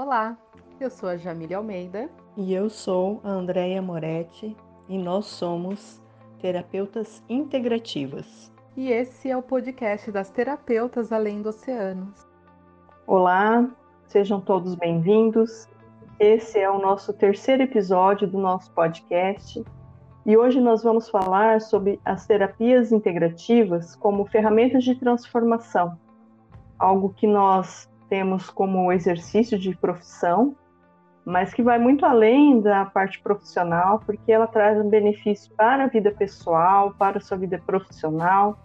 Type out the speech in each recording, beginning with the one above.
Olá, eu sou a Jamília Almeida. E eu sou a Andréia Moretti e nós somos terapeutas integrativas. E esse é o podcast das terapeutas além do oceano. Olá, sejam todos bem-vindos. Esse é o nosso terceiro episódio do nosso podcast e hoje nós vamos falar sobre as terapias integrativas como ferramentas de transformação, algo que nós temos como exercício de profissão, mas que vai muito além da parte profissional, porque ela traz um benefício para a vida pessoal, para a sua vida profissional,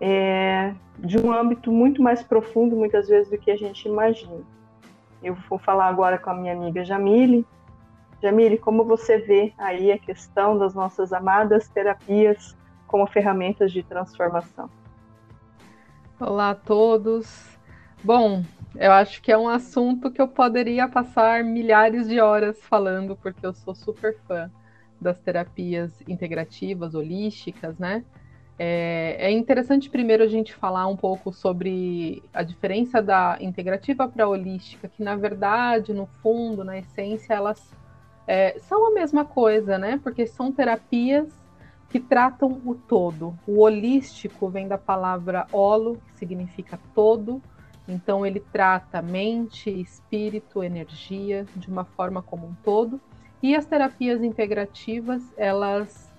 é, de um âmbito muito mais profundo, muitas vezes, do que a gente imagina. Eu vou falar agora com a minha amiga Jamile. Jamile, como você vê aí a questão das nossas amadas terapias como ferramentas de transformação? Olá a todos. Bom, eu acho que é um assunto que eu poderia passar milhares de horas falando, porque eu sou super fã das terapias integrativas, holísticas, né? É, é interessante primeiro a gente falar um pouco sobre a diferença da integrativa para a holística, que na verdade, no fundo, na essência, elas é, são a mesma coisa, né? Porque são terapias que tratam o todo. O holístico vem da palavra holo, que significa todo, então ele trata mente, espírito, energia de uma forma como um todo. E as terapias integrativas, elas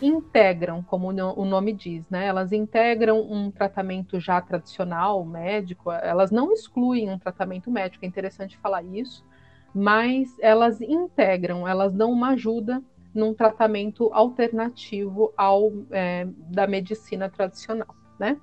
integram, como o nome diz, né? Elas integram um tratamento já tradicional, médico, elas não excluem um tratamento médico, é interessante falar isso, mas elas integram, elas dão uma ajuda num tratamento alternativo ao é, da medicina tradicional, né?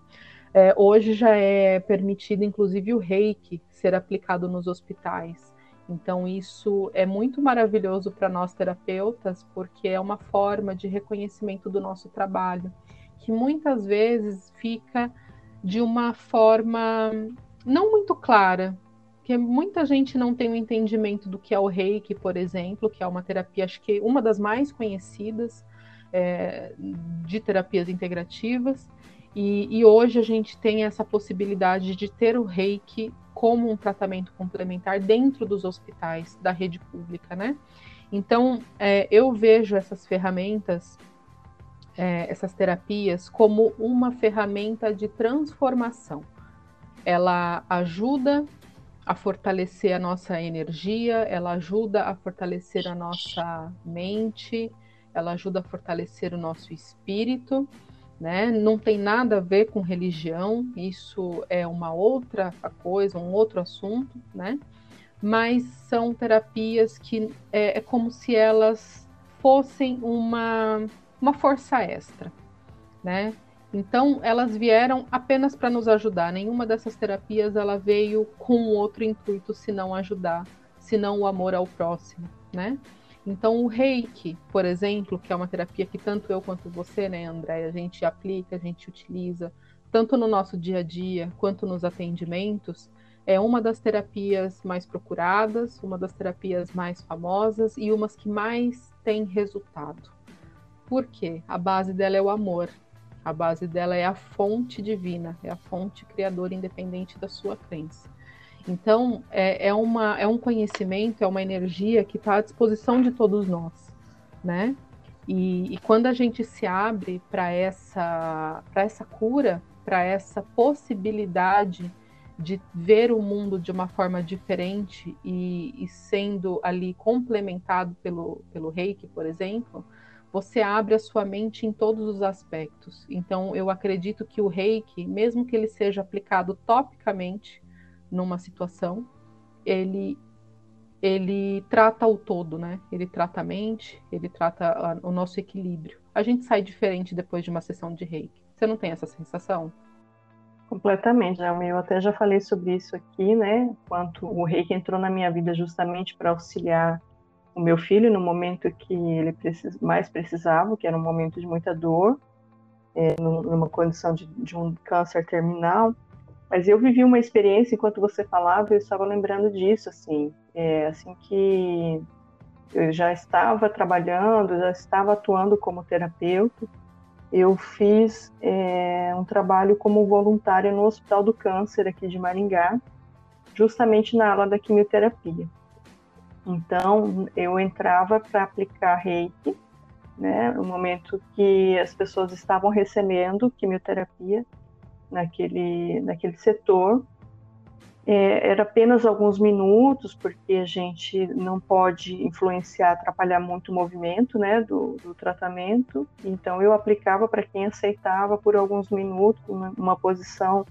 É, hoje já é permitido, inclusive, o reiki ser aplicado nos hospitais. Então, isso é muito maravilhoso para nós terapeutas, porque é uma forma de reconhecimento do nosso trabalho, que muitas vezes fica de uma forma não muito clara, que muita gente não tem o um entendimento do que é o reiki, por exemplo, que é uma terapia, acho que uma das mais conhecidas é, de terapias integrativas. E, e, hoje a gente tem essa possibilidade de ter o reiki como um tratamento complementar dentro dos hospitais da rede pública, né? Então, é, eu vejo essas ferramentas, é, essas terapias, como uma ferramenta de transformação. Ela ajuda a fortalecer a nossa energia, ela ajuda a fortalecer a nossa mente, ela ajuda a fortalecer o nosso espírito né? Não tem nada a ver com religião, isso é uma outra coisa, um outro assunto, né? Mas são terapias que é, é como se elas fossem uma, uma força extra, né? Então, elas vieram apenas para nos ajudar. Nenhuma dessas terapias ela veio com outro intuito senão ajudar, senão o amor ao próximo, né? Então, o reiki, por exemplo, que é uma terapia que tanto eu quanto você, né, André, a gente aplica, a gente utiliza, tanto no nosso dia a dia quanto nos atendimentos, é uma das terapias mais procuradas, uma das terapias mais famosas e umas que mais tem resultado. Por quê? A base dela é o amor. A base dela é a fonte divina, é a fonte criadora independente da sua crença. Então, é, é, uma, é um conhecimento, é uma energia que está à disposição de todos nós, né? E, e quando a gente se abre para essa, essa cura, para essa possibilidade de ver o mundo de uma forma diferente e, e, sendo ali complementado pelo, pelo reiki, por exemplo, você abre a sua mente em todos os aspectos. Então, eu acredito que o reiki, mesmo que ele seja aplicado topicamente, numa situação, ele ele trata o todo, né? Ele trata a mente, ele trata a, o nosso equilíbrio. A gente sai diferente depois de uma sessão de reiki. Você não tem essa sensação? Completamente, né? Eu até já falei sobre isso aqui, né? Quanto o reiki entrou na minha vida justamente para auxiliar o meu filho no momento que ele precis, mais precisava, que era um momento de muita dor, é, numa condição de, de um câncer terminal. Mas eu vivi uma experiência enquanto você falava, eu estava lembrando disso, assim, é, assim que eu já estava trabalhando, já estava atuando como terapeuta, eu fiz é, um trabalho como voluntária no Hospital do Câncer aqui de Maringá, justamente na ala da quimioterapia. Então, eu entrava para aplicar reiki, né, no momento que as pessoas estavam recebendo quimioterapia naquele, naquele setor, é, era apenas alguns minutos, porque a gente não pode influenciar, atrapalhar muito o movimento né, do, do tratamento. Então, eu aplicava para quem aceitava por alguns minutos, uma, posição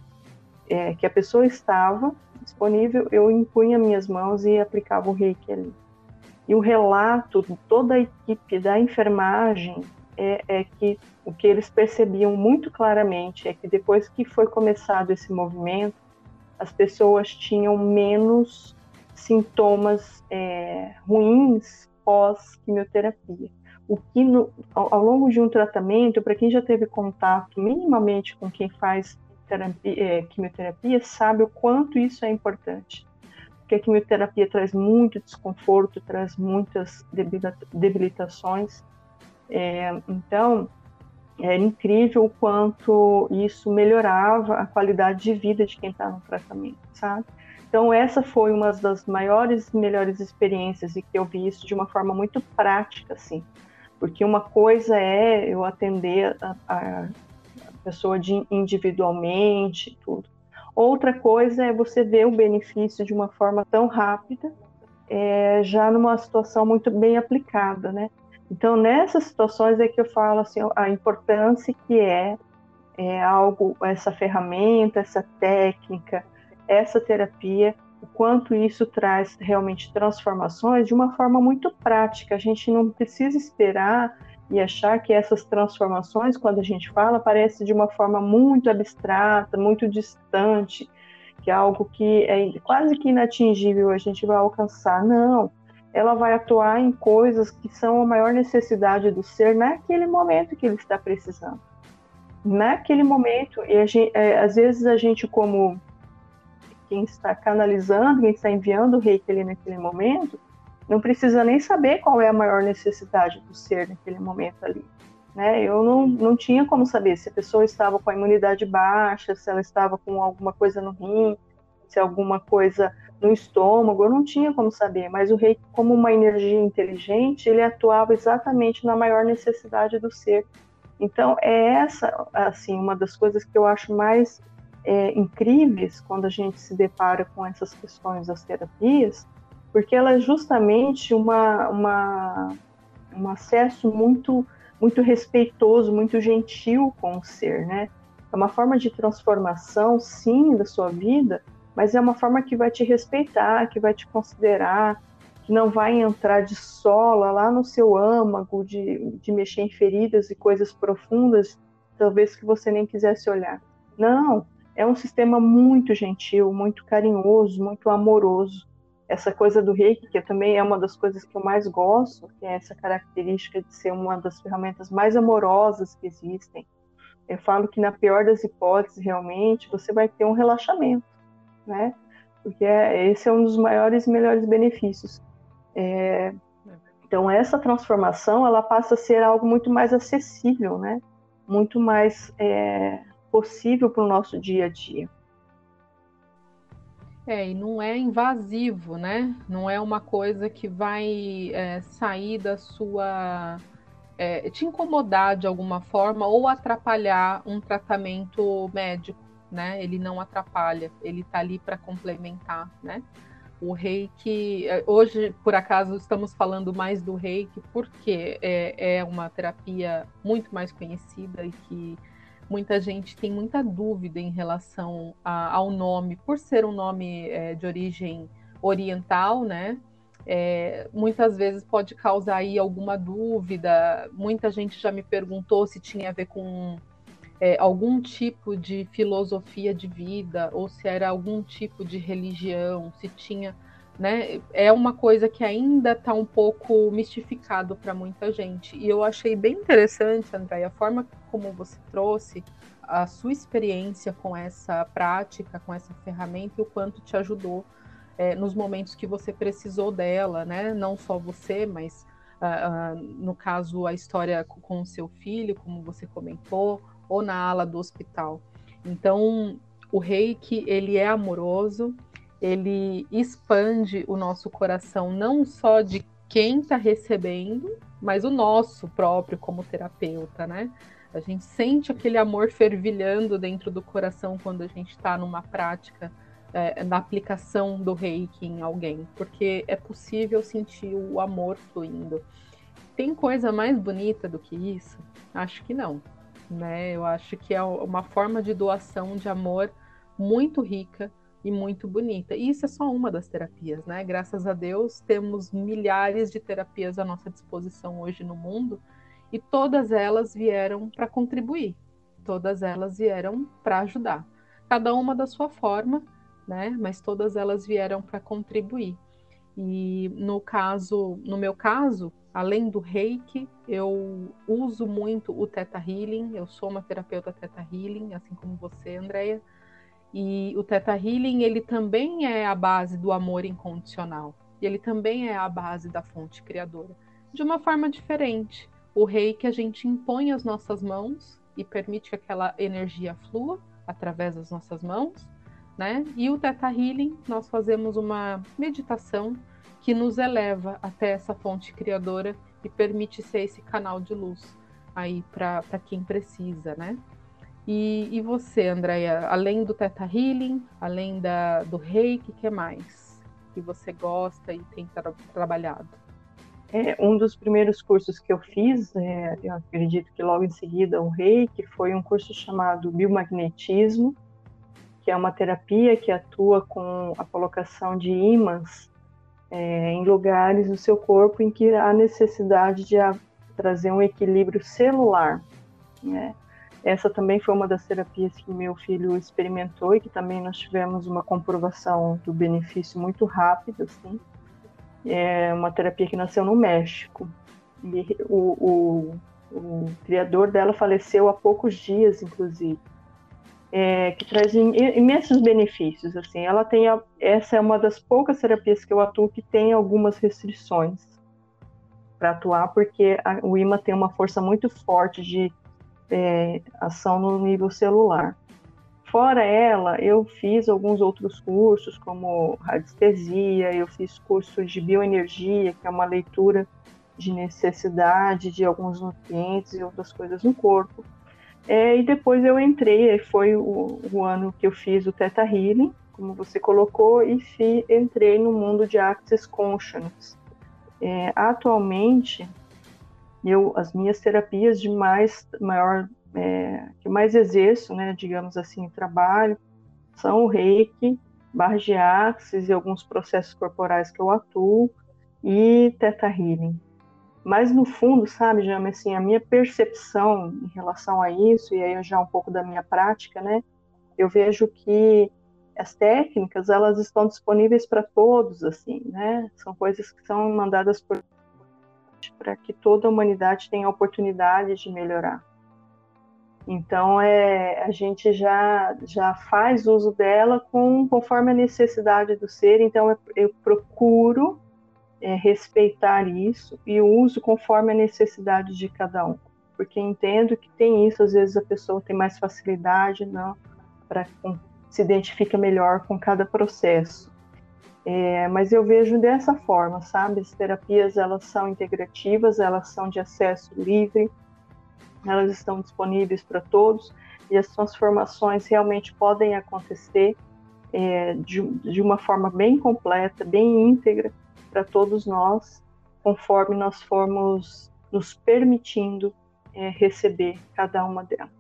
é, que a pessoa estava disponível, eu impunha minhas mãos e aplicava o reiki ali. E o relato de toda a equipe da enfermagem é, é que o que eles percebiam muito claramente é que depois que foi começado esse movimento, as pessoas tinham menos sintomas é, ruins pós-quimioterapia. O que, no, ao, ao, longo de um tratamento, para quem já teve contato minimamente com quem faz terapia, é, quimioterapia, sabe o quanto isso é importante. Porque a quimioterapia traz muito desconforto, traz muitas debilitações. É, então, é incrível o quanto isso melhorava a qualidade de vida de quem está no tratamento, sabe? Então essa foi uma das maiores melhores experiências e que eu vi isso de uma forma muito prática, assim, porque uma coisa é eu atender a, a pessoa de, individualmente, tudo. Outra coisa é você ver o benefício de uma forma tão rápida, é, já numa situação muito bem aplicada, né? Então, nessas situações é que eu falo assim, a importância que é, é algo, essa ferramenta, essa técnica, essa terapia, o quanto isso traz realmente transformações de uma forma muito prática. A gente não precisa esperar e achar que essas transformações, quando a gente fala, parece de uma forma muito abstrata, muito distante, que é algo que é quase que inatingível a gente vai alcançar. Não, ela vai atuar em coisas que são a maior necessidade do ser naquele momento que ele está precisando. Naquele momento, e gente, é, às vezes a gente, como quem está canalizando, quem está enviando o reiki ali naquele momento, não precisa nem saber qual é a maior necessidade do ser naquele momento ali. Né? Eu não, não tinha como saber se a pessoa estava com a imunidade baixa, se ela estava com alguma coisa no rim, se alguma coisa no estômago, eu não tinha como saber, mas o rei, como uma energia inteligente, ele atuava exatamente na maior necessidade do ser. Então, é essa, assim, uma das coisas que eu acho mais é, incríveis quando a gente se depara com essas questões das terapias, porque ela é justamente uma, uma, um acesso muito, muito respeitoso, muito gentil com o ser, né? É uma forma de transformação, sim, da sua vida, mas é uma forma que vai te respeitar, que vai te considerar, que não vai entrar de sola lá no seu âmago, de, de mexer em feridas e coisas profundas, talvez que você nem quisesse olhar. Não, é um sistema muito gentil, muito carinhoso, muito amoroso. Essa coisa do reiki, que também é uma das coisas que eu mais gosto, que é essa característica de ser uma das ferramentas mais amorosas que existem. Eu falo que na pior das hipóteses, realmente, você vai ter um relaxamento né? Porque é, esse é um dos maiores e melhores benefícios. É, então essa transformação ela passa a ser algo muito mais acessível, né? Muito mais é, possível para o nosso dia a dia. É, e não é invasivo, né? Não é uma coisa que vai é, sair da sua. É, te incomodar de alguma forma ou atrapalhar um tratamento médico né? Ele não atrapalha, ele está ali para complementar, né? O reiki, é, hoje, por acaso, estamos falando mais do reiki porque é, é uma terapia muito mais conhecida e que muita gente tem muita dúvida em relação a, ao nome, por ser um nome é, de origem oriental, né? É, muitas vezes pode causar aí alguma dúvida. Muita gente já me perguntou se tinha a ver com é, algum tipo de filosofia de vida ou se era algum tipo de religião, se tinha, né? É uma coisa que ainda está um pouco mistificado para muita gente. E eu achei bem interessante, André, a forma como você trouxe a sua experiência com essa prática, com essa ferramenta e o quanto te ajudou é, nos momentos que você precisou dela, né? Não só você, mas uh, uh, no caso a história com o seu filho, como você comentou, ou na ala do hospital. Então, o reiki, ele é amoroso, ele expande o nosso coração não só de quem está recebendo, mas o nosso próprio como terapeuta, né? A gente sente aquele amor fervilhando dentro do coração quando a gente está numa prática, é, na aplicação do reiki em alguém, porque é possível sentir o amor fluindo. Tem coisa mais bonita do que isso? Acho que não. Né? Eu acho que é uma forma de doação de amor muito rica e muito bonita. E isso é só uma das terapias, né? Graças a Deus, temos milhares de terapias à nossa disposição hoje no mundo e todas elas vieram para contribuir, todas elas vieram para ajudar, cada uma da sua forma, né? Mas todas elas vieram para contribuir. E no caso, no meu caso, além do Reiki, eu uso muito o Theta Healing. Eu sou uma terapeuta Theta Healing, assim como você, Andrea. E o Theta Healing, ele também é a base do amor incondicional. E ele também é a base da fonte criadora, de uma forma diferente. O Reiki a gente impõe as nossas mãos e permite que aquela energia flua através das nossas mãos, né? E o Theta Healing, nós fazemos uma meditação que nos eleva até essa fonte criadora e permite ser esse canal de luz aí para quem precisa, né? E, e você, Andréia, além do Teta Healing, além da, do Reiki, o que mais que você gosta e tem tra trabalhado? É, um dos primeiros cursos que eu fiz, é, eu acredito que logo em seguida o Reiki, foi um curso chamado Biomagnetismo, que é uma terapia que atua com a colocação de ímãs é, em lugares do seu corpo em que há necessidade de trazer um equilíbrio celular. Né? Essa também foi uma das terapias que meu filho experimentou e que também nós tivemos uma comprovação do benefício muito rápido, assim. É uma terapia que nasceu no México. E o, o, o criador dela faleceu há poucos dias, inclusive. É, que traz imensos benefícios. Assim, ela tem a, essa é uma das poucas terapias que eu atuo que tem algumas restrições para atuar, porque a, o IMA tem uma força muito forte de é, ação no nível celular. Fora ela, eu fiz alguns outros cursos, como radiestesia, eu fiz curso de bioenergia, que é uma leitura de necessidade de alguns nutrientes e outras coisas no corpo. É, e depois eu entrei, foi o, o, ano que eu fiz o Theta Healing, como você colocou, e fi, entrei no mundo de Access Consciousness. É, atualmente, eu as minhas terapias de mais maior é, que mais exerço, né, digamos assim, trabalho são o Reiki, barra de axis e alguns processos corporais que eu atuo e Theta Healing. Mas no fundo, sabe, Jame, assim, a minha percepção em relação a isso e aí já um pouco da minha prática, né, eu vejo que as técnicas elas estão disponíveis para todos, assim, né? São coisas que são mandadas por para que toda a humanidade tenha a oportunidade de melhorar. Então, é, a gente já, já faz uso dela com, conforme a necessidade do ser, então eu, eu procuro é, respeitar isso e uso conforme a necessidade de cada um, porque entendo que tem isso, às vezes a pessoa tem mais facilidade, não, para se identifica melhor com cada processo. É, mas eu vejo dessa forma, sabe? As terapias elas são integrativas, elas são de acesso livre, elas estão disponíveis para todos e as transformações realmente podem acontecer é, de, de uma forma bem completa, bem íntegra para todos nós, conforme nós formos nos permitindo é, receber cada uma delas.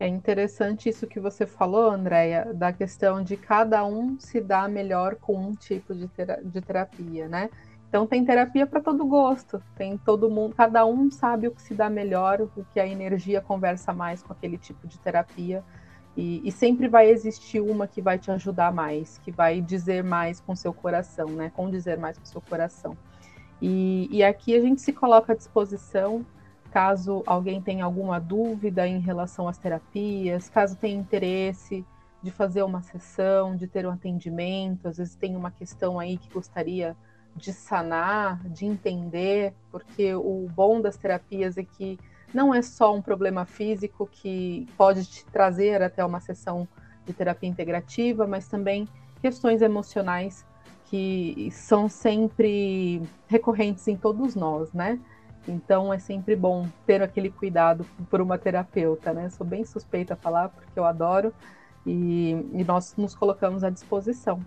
É interessante isso que você falou, Andréia, da questão de cada um se dar melhor com um tipo de, de terapia, né? Então tem terapia para todo gosto, tem todo mundo, cada um sabe o que se dá melhor, o que a energia conversa mais com aquele tipo de terapia. E, e sempre vai existir uma que vai te ajudar mais, que vai dizer mais com seu coração, né? Com dizer mais com seu coração. E, e aqui a gente se coloca à disposição caso alguém tenha alguma dúvida em relação às terapias, caso tenha interesse de fazer uma sessão, de ter um atendimento, às vezes tem uma questão aí que gostaria de sanar, de entender, porque o bom das terapias é que não é só um problema físico que pode te trazer até uma sessão de terapia integrativa, mas também questões emocionais que são sempre recorrentes em todos nós, né? Então é sempre bom ter aquele cuidado por uma terapeuta, né? Sou bem suspeita a falar porque eu adoro e, e nós nos colocamos à disposição.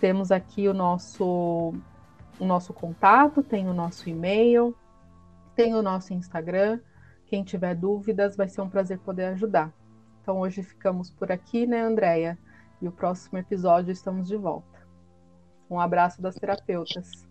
Temos aqui o nosso o nosso contato, tem o nosso e-mail, tem o nosso Instagram. Quem tiver dúvidas, vai ser um prazer poder ajudar. Então hoje ficamos por aqui, né, Andréia? E o próximo episódio estamos de volta. Um abraço das terapeutas.